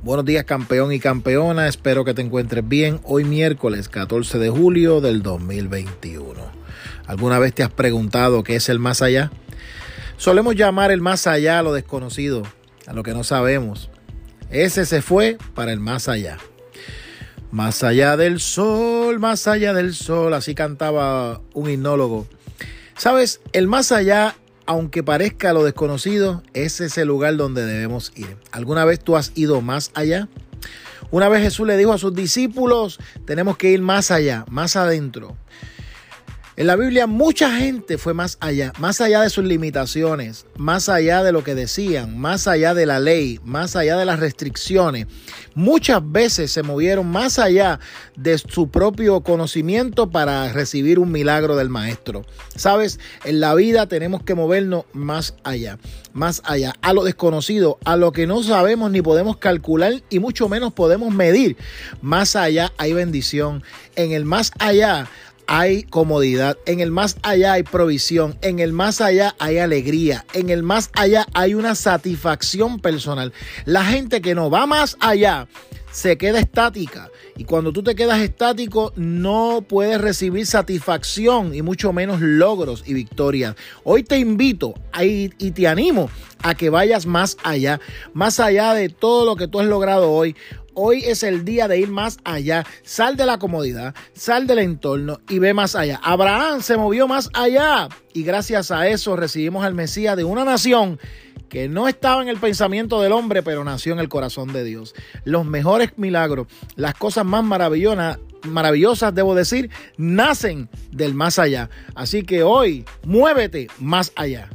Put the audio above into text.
Buenos días campeón y campeona, espero que te encuentres bien. Hoy miércoles 14 de julio del 2021. ¿Alguna vez te has preguntado qué es el más allá? Solemos llamar el más allá a lo desconocido, a lo que no sabemos. Ese se fue para el más allá. Más allá del sol, más allá del sol, así cantaba un hipnólogo. Sabes, el más allá aunque parezca lo desconocido, ese es el lugar donde debemos ir. ¿Alguna vez tú has ido más allá? Una vez Jesús le dijo a sus discípulos, tenemos que ir más allá, más adentro. En la Biblia mucha gente fue más allá, más allá de sus limitaciones, más allá de lo que decían, más allá de la ley, más allá de las restricciones. Muchas veces se movieron más allá de su propio conocimiento para recibir un milagro del maestro. Sabes, en la vida tenemos que movernos más allá, más allá, a lo desconocido, a lo que no sabemos ni podemos calcular y mucho menos podemos medir. Más allá hay bendición. En el más allá hay comodidad, en el más allá hay provisión, en el más allá hay alegría, en el más allá hay una satisfacción personal. La gente que no va más allá se queda estática y cuando tú te quedas estático no puedes recibir satisfacción y mucho menos logros y victorias. Hoy te invito y te animo a que vayas más allá, más allá de todo lo que tú has logrado hoy. Hoy es el día de ir más allá. Sal de la comodidad, sal del entorno y ve más allá. Abraham se movió más allá y gracias a eso recibimos al Mesías de una nación que no estaba en el pensamiento del hombre, pero nació en el corazón de Dios. Los mejores milagros, las cosas más maravillosas, maravillosas, debo decir, nacen del más allá. Así que hoy, muévete más allá.